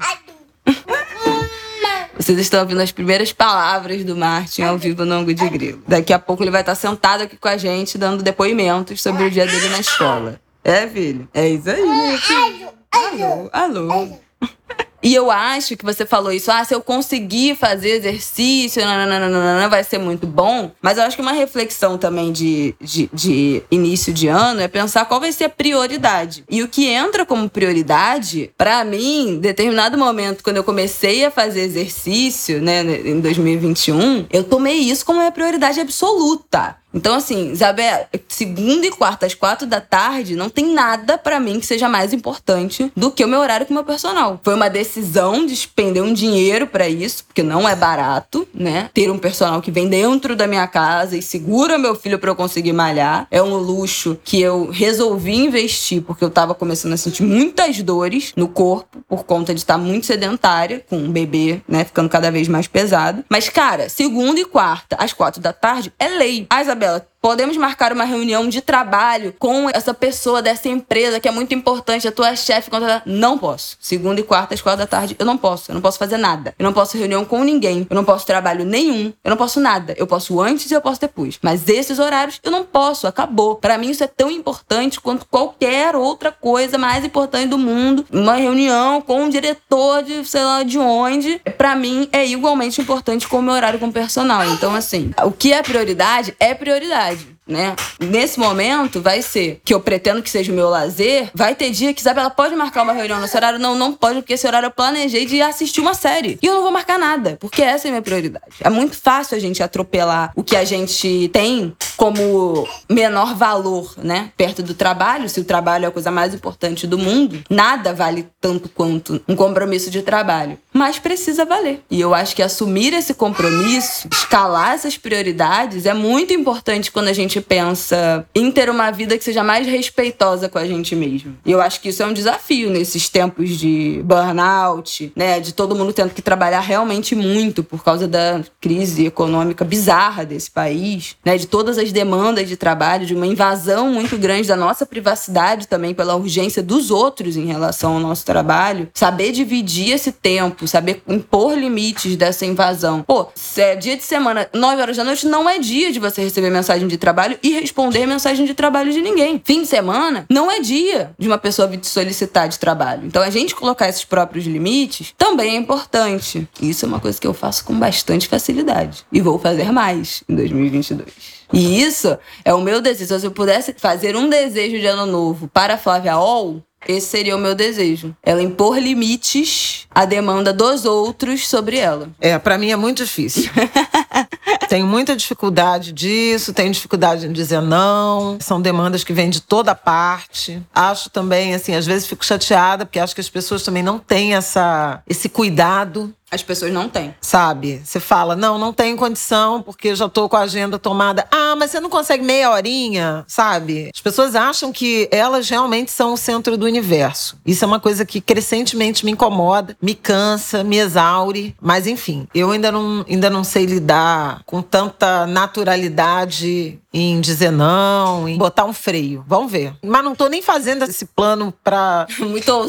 Vocês estão ouvindo as primeiras palavras do Martin ao vivo no Ango de Grilo. Daqui a pouco ele vai estar sentado aqui com a gente, dando depoimentos sobre o dia dele na escola. É, filho? É isso aí, né, filho? Alô, alô. E eu acho que você falou isso, ah, se eu conseguir fazer exercício, nananana, vai ser muito bom. Mas eu acho que uma reflexão também de, de, de, início de ano é pensar qual vai ser a prioridade. E o que entra como prioridade, para mim, em determinado momento, quando eu comecei a fazer exercício, né, em 2021, eu tomei isso como minha prioridade absoluta. Então, assim, Isabel, segunda e quarta às quatro da tarde, não tem nada para mim que seja mais importante do que o meu horário com o meu personal. Foi uma decisão de expender um dinheiro para isso, porque não é barato, né? Ter um personal que vem dentro da minha casa e segura meu filho para eu conseguir malhar. É um luxo que eu resolvi investir, porque eu tava começando a sentir muitas dores no corpo, por conta de estar muito sedentária, com um bebê, né? Ficando cada vez mais pesado. Mas, cara, segunda e quarta às quatro da tarde é lei. A Isabel Isabela, podemos marcar uma reunião de trabalho com essa pessoa dessa empresa que é muito importante, a tua chefe. Não posso. Segunda e quarta, às quatro da tarde, eu não posso. Eu não posso fazer nada. Eu não posso reunião com ninguém. Eu não posso trabalho nenhum. Eu não posso nada. Eu posso antes e eu posso depois. Mas esses horários eu não posso. Acabou. Para mim isso é tão importante quanto qualquer outra coisa mais importante do mundo. Uma reunião com um diretor de sei lá de onde, para mim é igualmente importante como o meu horário com o personal. Então assim, o que é prioridade é prioridade né? Nesse momento, vai ser que eu pretendo que seja o meu lazer. Vai ter dia que Isabela pode marcar uma reunião nesse horário. Não, não pode, porque esse horário eu planejei de assistir uma série. E eu não vou marcar nada, porque essa é a minha prioridade. É muito fácil a gente atropelar o que a gente tem como menor valor, né? Perto do trabalho. Se o trabalho é a coisa mais importante do mundo, nada vale tanto quanto um compromisso de trabalho. Mas precisa valer. E eu acho que assumir esse compromisso, escalar essas prioridades, é muito importante quando a gente pensa em ter uma vida que seja mais respeitosa com a gente mesmo. E eu acho que isso é um desafio nesses tempos de burnout, né? De todo mundo tendo que trabalhar realmente muito por causa da crise econômica bizarra desse país, né? De todas as demandas de trabalho, de uma invasão muito grande da nossa privacidade também pela urgência dos outros em relação ao nosso trabalho. Saber dividir esse tempo, saber impor limites dessa invasão. Pô, se é dia de semana, 9 horas da noite, não é dia de você receber mensagem de trabalho e responder mensagem de trabalho de ninguém. Fim de semana não é dia de uma pessoa vir te solicitar de trabalho. Então a gente colocar esses próprios limites também é importante. Isso é uma coisa que eu faço com bastante facilidade e vou fazer mais em 2022. E isso é o meu desejo. Se eu pudesse fazer um desejo de ano novo para a Flávia Ol, esse seria o meu desejo. Ela impor limites à demanda dos outros sobre ela. É, para mim é muito difícil. Tenho muita dificuldade disso, tenho dificuldade em dizer não. São demandas que vêm de toda parte. Acho também, assim, às vezes fico chateada, porque acho que as pessoas também não têm essa, esse cuidado as pessoas não têm. Sabe? Você fala, não, não tenho condição porque já tô com a agenda tomada. Ah, mas você não consegue meia horinha, sabe? As pessoas acham que elas realmente são o centro do universo. Isso é uma coisa que crescentemente me incomoda, me cansa, me exaure. Mas enfim, eu ainda não, ainda não sei lidar com tanta naturalidade em dizer não, em botar um freio. Vamos ver. Mas não tô nem fazendo esse plano para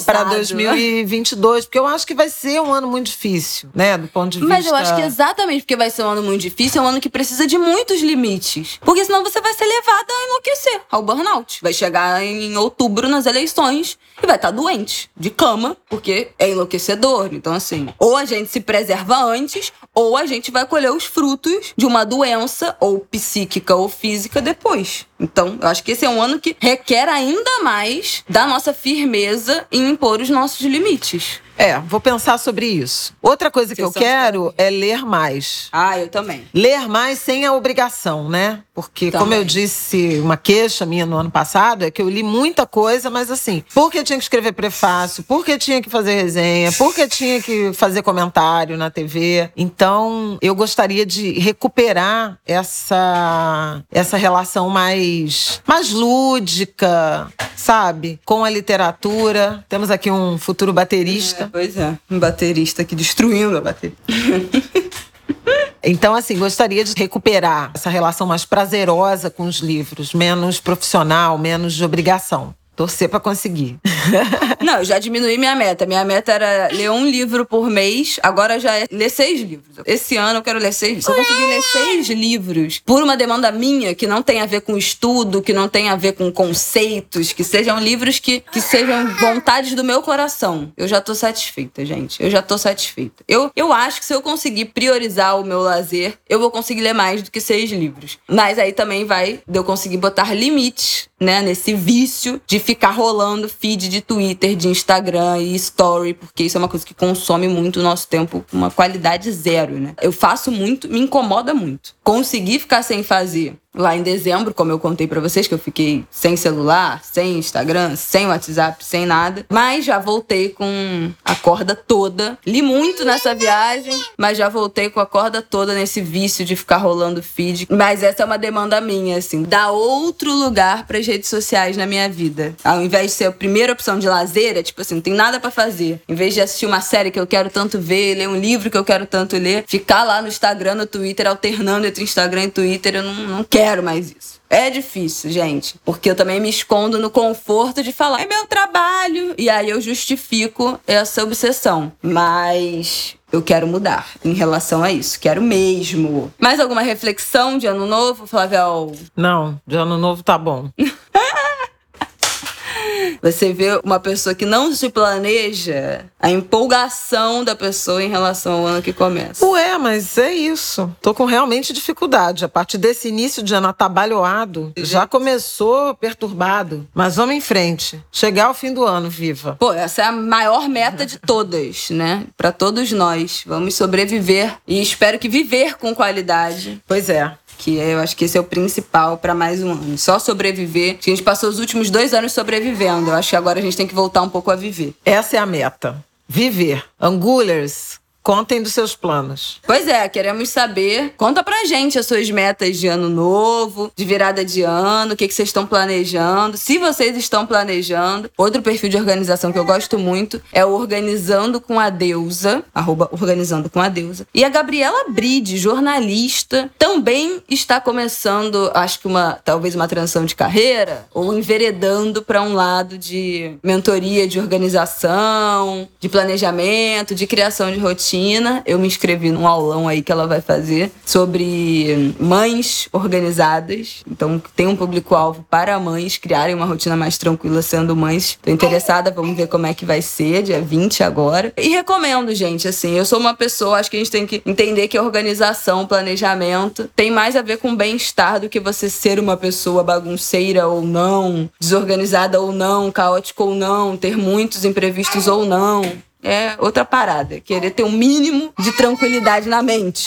para 2022, porque eu acho que vai ser um ano muito difícil né? Do ponto de vista. Mas eu acho que exatamente porque vai ser um ano muito difícil, é um ano que precisa de muitos limites. Porque senão você vai ser levada a enlouquecer, ao burnout. Vai chegar em outubro nas eleições e vai estar tá doente, de cama, porque é enlouquecedor. Então, assim, ou a gente se preserva antes, ou a gente vai colher os frutos de uma doença, ou psíquica ou física, depois. Então, eu acho que esse é um ano que requer ainda mais da nossa firmeza em impor os nossos limites. É, vou pensar sobre isso. Outra coisa que eu quero é ler mais. Ah, eu também. Ler mais sem a obrigação, né? Porque, também. como eu disse, uma queixa minha no ano passado é que eu li muita coisa, mas assim, porque tinha que escrever prefácio, porque tinha que fazer resenha, porque tinha que fazer comentário na TV. Então, eu gostaria de recuperar essa, essa relação mais, mais lúdica, sabe? Com a literatura. Temos aqui um futuro baterista. É, pois é, um baterista aqui destruindo a bateria. Então, assim, gostaria de recuperar essa relação mais prazerosa com os livros, menos profissional, menos de obrigação. Torcer para conseguir. Não, eu já diminui minha meta. Minha meta era ler um livro por mês, agora já é ler seis livros. Esse ano eu quero ler seis livros. Se eu conseguir ler seis livros por uma demanda minha, que não tem a ver com estudo, que não tem a ver com conceitos, que sejam livros que, que sejam vontades do meu coração, eu já tô satisfeita, gente. Eu já tô satisfeita. Eu, eu acho que se eu conseguir priorizar o meu lazer, eu vou conseguir ler mais do que seis livros. Mas aí também vai de eu conseguir botar limites, né, nesse vício de ficar rolando feed de Twitter, de Instagram e story, porque isso é uma coisa que consome muito o nosso tempo uma qualidade zero, né? Eu faço muito, me incomoda muito. Conseguir ficar sem fazer lá em dezembro, como eu contei para vocês, que eu fiquei sem celular, sem Instagram, sem WhatsApp, sem nada. Mas já voltei com a corda toda. Li muito nessa viagem, mas já voltei com a corda toda nesse vício de ficar rolando feed. Mas essa é uma demanda minha, assim, dar outro lugar para as redes sociais na minha vida. Ao invés de ser a primeira opção de lazer, é tipo assim, não tem nada para fazer. Em vez de assistir uma série que eu quero tanto ver, ler um livro que eu quero tanto ler, ficar lá no Instagram, no Twitter, alternando entre Instagram e Twitter, eu não, não quero quero mais isso. É difícil, gente, porque eu também me escondo no conforto de falar, é meu trabalho, e aí eu justifico essa obsessão. Mas eu quero mudar em relação a isso. Quero mesmo. Mais alguma reflexão de ano novo, Flavel? Não, de ano novo tá bom. Você vê uma pessoa que não se planeja, a empolgação da pessoa em relação ao ano que começa. Ué, mas é isso. Tô com realmente dificuldade. A partir desse início de ano atabalhoado, já começou perturbado. Mas vamos em frente. Chegar ao fim do ano, viva. Pô, essa é a maior meta de todas, né? Para todos nós. Vamos sobreviver e espero que viver com qualidade. Pois é que eu acho que esse é o principal para mais um ano. Só sobreviver. A gente passou os últimos dois anos sobrevivendo. Eu acho que agora a gente tem que voltar um pouco a viver. Essa é a meta. Viver. Angulers, Contem dos seus planos. Pois é, queremos saber. Conta pra gente as suas metas de ano novo, de virada de ano, o que, que vocês estão planejando. Se vocês estão planejando. Outro perfil de organização que eu gosto muito é o Organizando com a Deusa, arroba Organizando com a Deusa. E a Gabriela Bride, jornalista, também está começando, acho que uma, talvez uma transição de carreira, ou enveredando para um lado de mentoria de organização, de planejamento, de criação de rotina Argentina. Eu me inscrevi num aulão aí que ela vai fazer sobre mães organizadas. Então, tem um público-alvo para mães criarem uma rotina mais tranquila sendo mães. Tô interessada, vamos ver como é que vai ser, dia 20 agora. E recomendo, gente, assim, eu sou uma pessoa, acho que a gente tem que entender que organização, planejamento, tem mais a ver com bem-estar do que você ser uma pessoa bagunceira ou não, desorganizada ou não, caótica ou não, ter muitos imprevistos ou não. É outra parada. Querer ter um mínimo de tranquilidade na mente.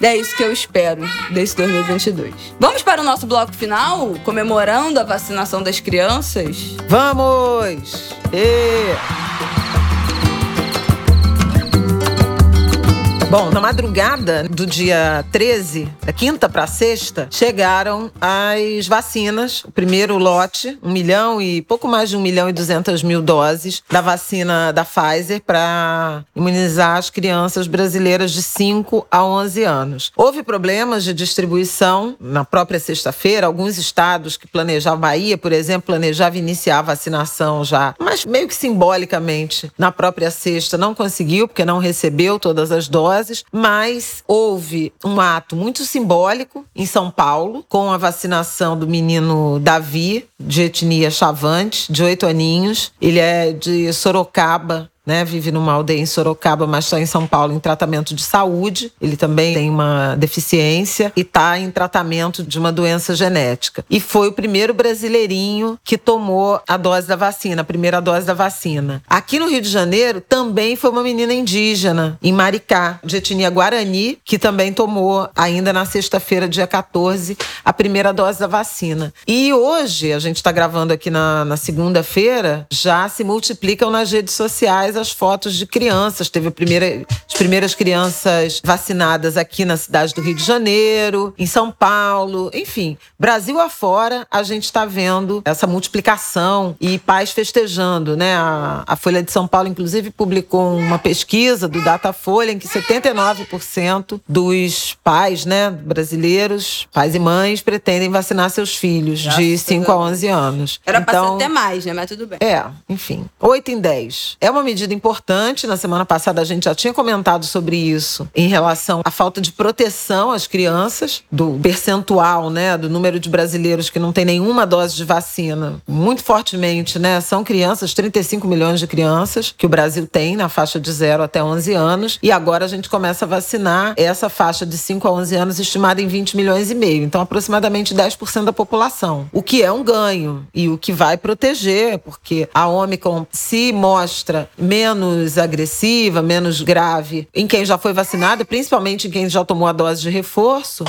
É isso que eu espero desse 2022. Vamos para o nosso bloco final, comemorando a vacinação das crianças? Vamos! E... Bom, na madrugada do dia 13, da quinta para sexta, chegaram as vacinas. O primeiro lote, um milhão e pouco mais de um milhão e duzentas mil doses da vacina da Pfizer para imunizar as crianças brasileiras de 5 a 11 anos. Houve problemas de distribuição na própria sexta-feira. Alguns estados que planejavam, Bahia, por exemplo, planejava iniciar a vacinação já, mas meio que simbolicamente na própria sexta não conseguiu, porque não recebeu todas as doses doses, mas houve um ato muito simbólico em São Paulo, com a vacinação do menino Davi, de etnia Chavante, de oito aninhos. Ele é de Sorocaba, né, vive numa aldeia em Sorocaba, mas está em São Paulo em tratamento de saúde. Ele também tem uma deficiência e está em tratamento de uma doença genética. E foi o primeiro brasileirinho que tomou a dose da vacina, a primeira dose da vacina. Aqui no Rio de Janeiro também foi uma menina indígena, em Maricá, de etnia Guarani, que também tomou, ainda na sexta-feira, dia 14, a primeira dose da vacina. E hoje, a gente está gravando aqui na, na segunda-feira, já se multiplicam nas redes sociais as fotos de crianças. Teve primeira, as primeiras crianças vacinadas aqui na cidade do Rio de Janeiro, em São Paulo, enfim, Brasil afora, a gente está vendo essa multiplicação e pais festejando, né? A, a Folha de São Paulo, inclusive, publicou uma pesquisa do Datafolha em que 79% dos pais, né, brasileiros, pais e mães, pretendem vacinar seus filhos de 5 a 11 anos. Era então, pra ser até mais, né? Mas tudo bem. É, enfim. 8 em 10. É uma medida medida importante. Na semana passada a gente já tinha comentado sobre isso em relação à falta de proteção às crianças, do percentual, né, do número de brasileiros que não tem nenhuma dose de vacina, muito fortemente, né? São crianças, 35 milhões de crianças que o Brasil tem na faixa de 0 até 11 anos, e agora a gente começa a vacinar essa faixa de 5 a 11 anos estimada em 20 milhões e meio, então aproximadamente 10% da população. O que é um ganho e o que vai proteger, porque a Omicron se mostra menos agressiva, menos grave em quem já foi vacinado, principalmente em quem já tomou a dose de reforço.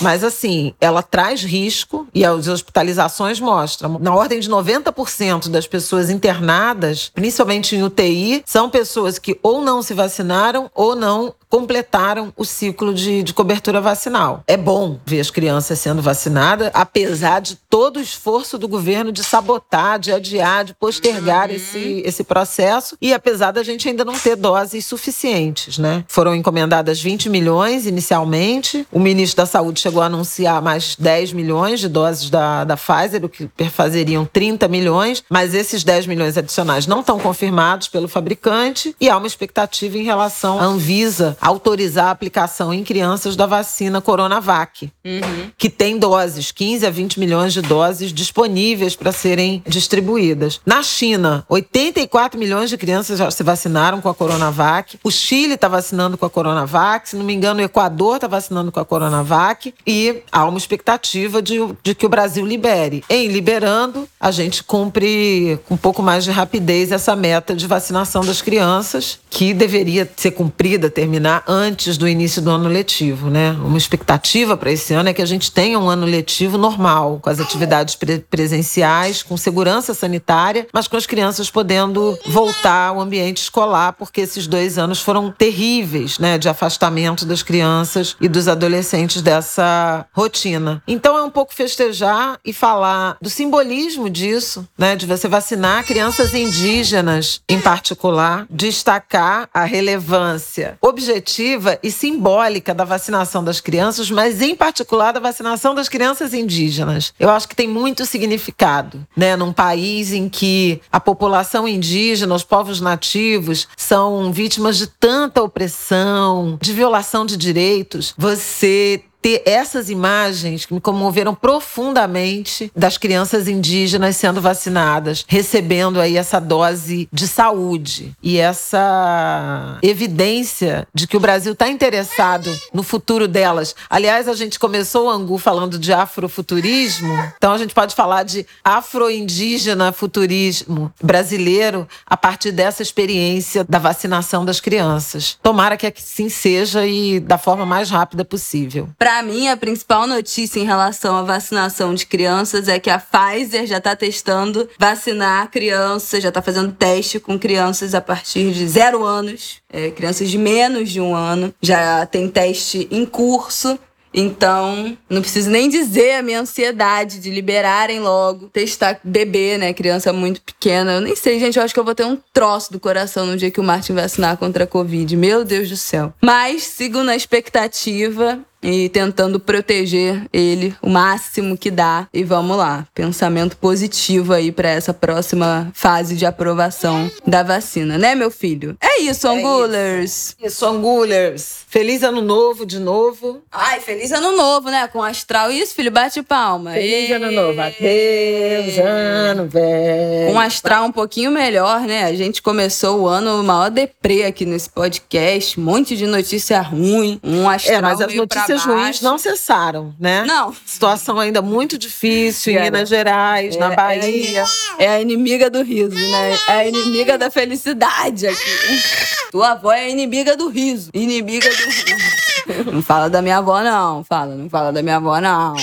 Mas assim, ela traz risco e as hospitalizações mostram. Na ordem de 90% das pessoas internadas, principalmente em UTI, são pessoas que ou não se vacinaram ou não completaram o ciclo de, de cobertura vacinal. É bom ver as crianças sendo vacinadas, apesar de todo o esforço do governo de sabotar, de adiar, de postergar uhum. esse, esse processo e apesar da gente ainda não ter doses suficientes, né? Foram encomendadas 20 milhões inicialmente, o ministro da Saúde chegou a anunciar mais 10 milhões de doses da, da Pfizer, o que perfazeriam 30 milhões, mas esses 10 milhões adicionais não estão confirmados pelo fabricante e há uma expectativa em relação à Anvisa autorizar a aplicação em crianças da vacina Coronavac, uhum. que tem doses, 15 a 20 milhões de doses disponíveis para serem distribuídas. Na China, 84 milhões de crianças já se vacinaram com a Coronavac. O Chile está vacinando com a Coronavac. Se não me engano, o Equador está vacinando com a Coronavac e há uma expectativa de, de que o Brasil libere. Em liberando, a gente cumpre com um pouco mais de rapidez essa meta de vacinação das crianças, que deveria ser cumprida, terminar antes do início do ano letivo, né? Uma expectativa para esse ano é que a gente tenha um ano letivo normal, com as atividades pre presenciais, com segurança sanitária, mas com as crianças podendo voltar ao ambiente escolar, porque esses dois anos foram terríveis, né? De afastamento das crianças e dos adolescentes dessa rotina. Então é um pouco festejar e falar do simbolismo disso, né, de você vacinar crianças indígenas em particular, destacar a relevância objetiva e simbólica da vacinação das crianças, mas em particular da vacinação das crianças indígenas. Eu acho que tem muito significado, né, num país em que a população indígena, os povos nativos são vítimas de tanta opressão, de violação de direitos. Você ter essas imagens que me comoveram profundamente das crianças indígenas sendo vacinadas, recebendo aí essa dose de saúde e essa evidência de que o Brasil está interessado no futuro delas. Aliás, a gente começou o Angu falando de afrofuturismo, então a gente pode falar de afro-indígena futurismo brasileiro a partir dessa experiência da vacinação das crianças. Tomara que assim seja e da forma mais rápida possível. Para mim, a principal notícia em relação à vacinação de crianças é que a Pfizer já está testando vacinar crianças, já está fazendo teste com crianças a partir de zero anos, é, crianças de menos de um ano. Já tem teste em curso. Então, não preciso nem dizer a minha ansiedade de liberarem logo, testar bebê, né? Criança muito pequena. Eu nem sei, gente. Eu acho que eu vou ter um troço do coração no dia que o Martin vacinar contra a Covid. Meu Deus do céu. Mas sigo na expectativa e tentando proteger ele o máximo que dá. E vamos lá, pensamento positivo aí para essa próxima fase de aprovação da vacina, né, meu filho? É isso, Angulers. É isso, Angulers. Feliz ano novo de novo. Ai, feliz ano novo, né? Com astral. Isso, filho, bate palma. Feliz ano novo. Adeus, ano velho. Com astral um pouquinho melhor, né? A gente começou o ano maior deprê aqui nesse podcast. Um monte de notícia ruim. Um astral é, mas as meio notícias pra ruins baixo. não cessaram, né? Não. Situação ainda muito difícil em É. Minas Gerais, na É, Bahia. É a inimiga do riso, né? É a inimiga da felicidade aqui. Tua avó é a inimiga do riso. Inimiga do riso. Não fala da minha avó, não. Fala, não fala da minha avó, não.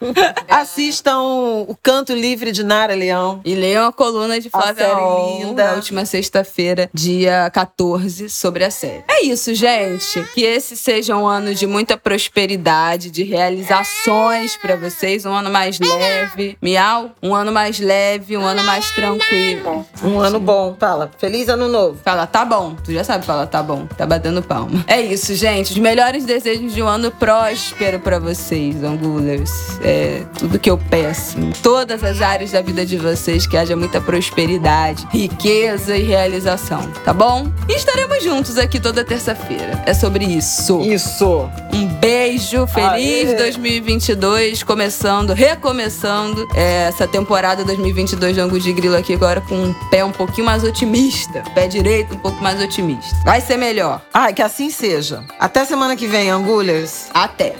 Assistam o Canto Livre de Nara Leão. E leiam a coluna de Flávia série On, linda. na última sexta-feira, dia 14, sobre a série. É isso, gente. Que esse seja um ano de muita prosperidade, de realizações pra vocês. Um ano mais leve. Miau? Um ano mais leve, um ano mais tranquilo. Um ano bom. Fala, feliz ano novo. Fala, tá bom. Tu já sabe falar, tá bom. Tá batendo palma. É isso, gente. Os melhores desejos de um ano próspero pra vocês, Angulers. É tudo que eu peço. Em todas as áreas da vida de vocês, que haja muita prosperidade, riqueza e realização. Tá bom? E estaremos juntos aqui toda terça-feira. É sobre isso. Isso. Um beijo, feliz Aê. 2022, começando, recomeçando é, essa temporada 2022 de Angus de Grilo aqui agora com um pé um pouquinho mais otimista, pé direito um pouco mais otimista. Vai ser melhor. Ai, que assim seja. Até semana que vem, Angulers. Até.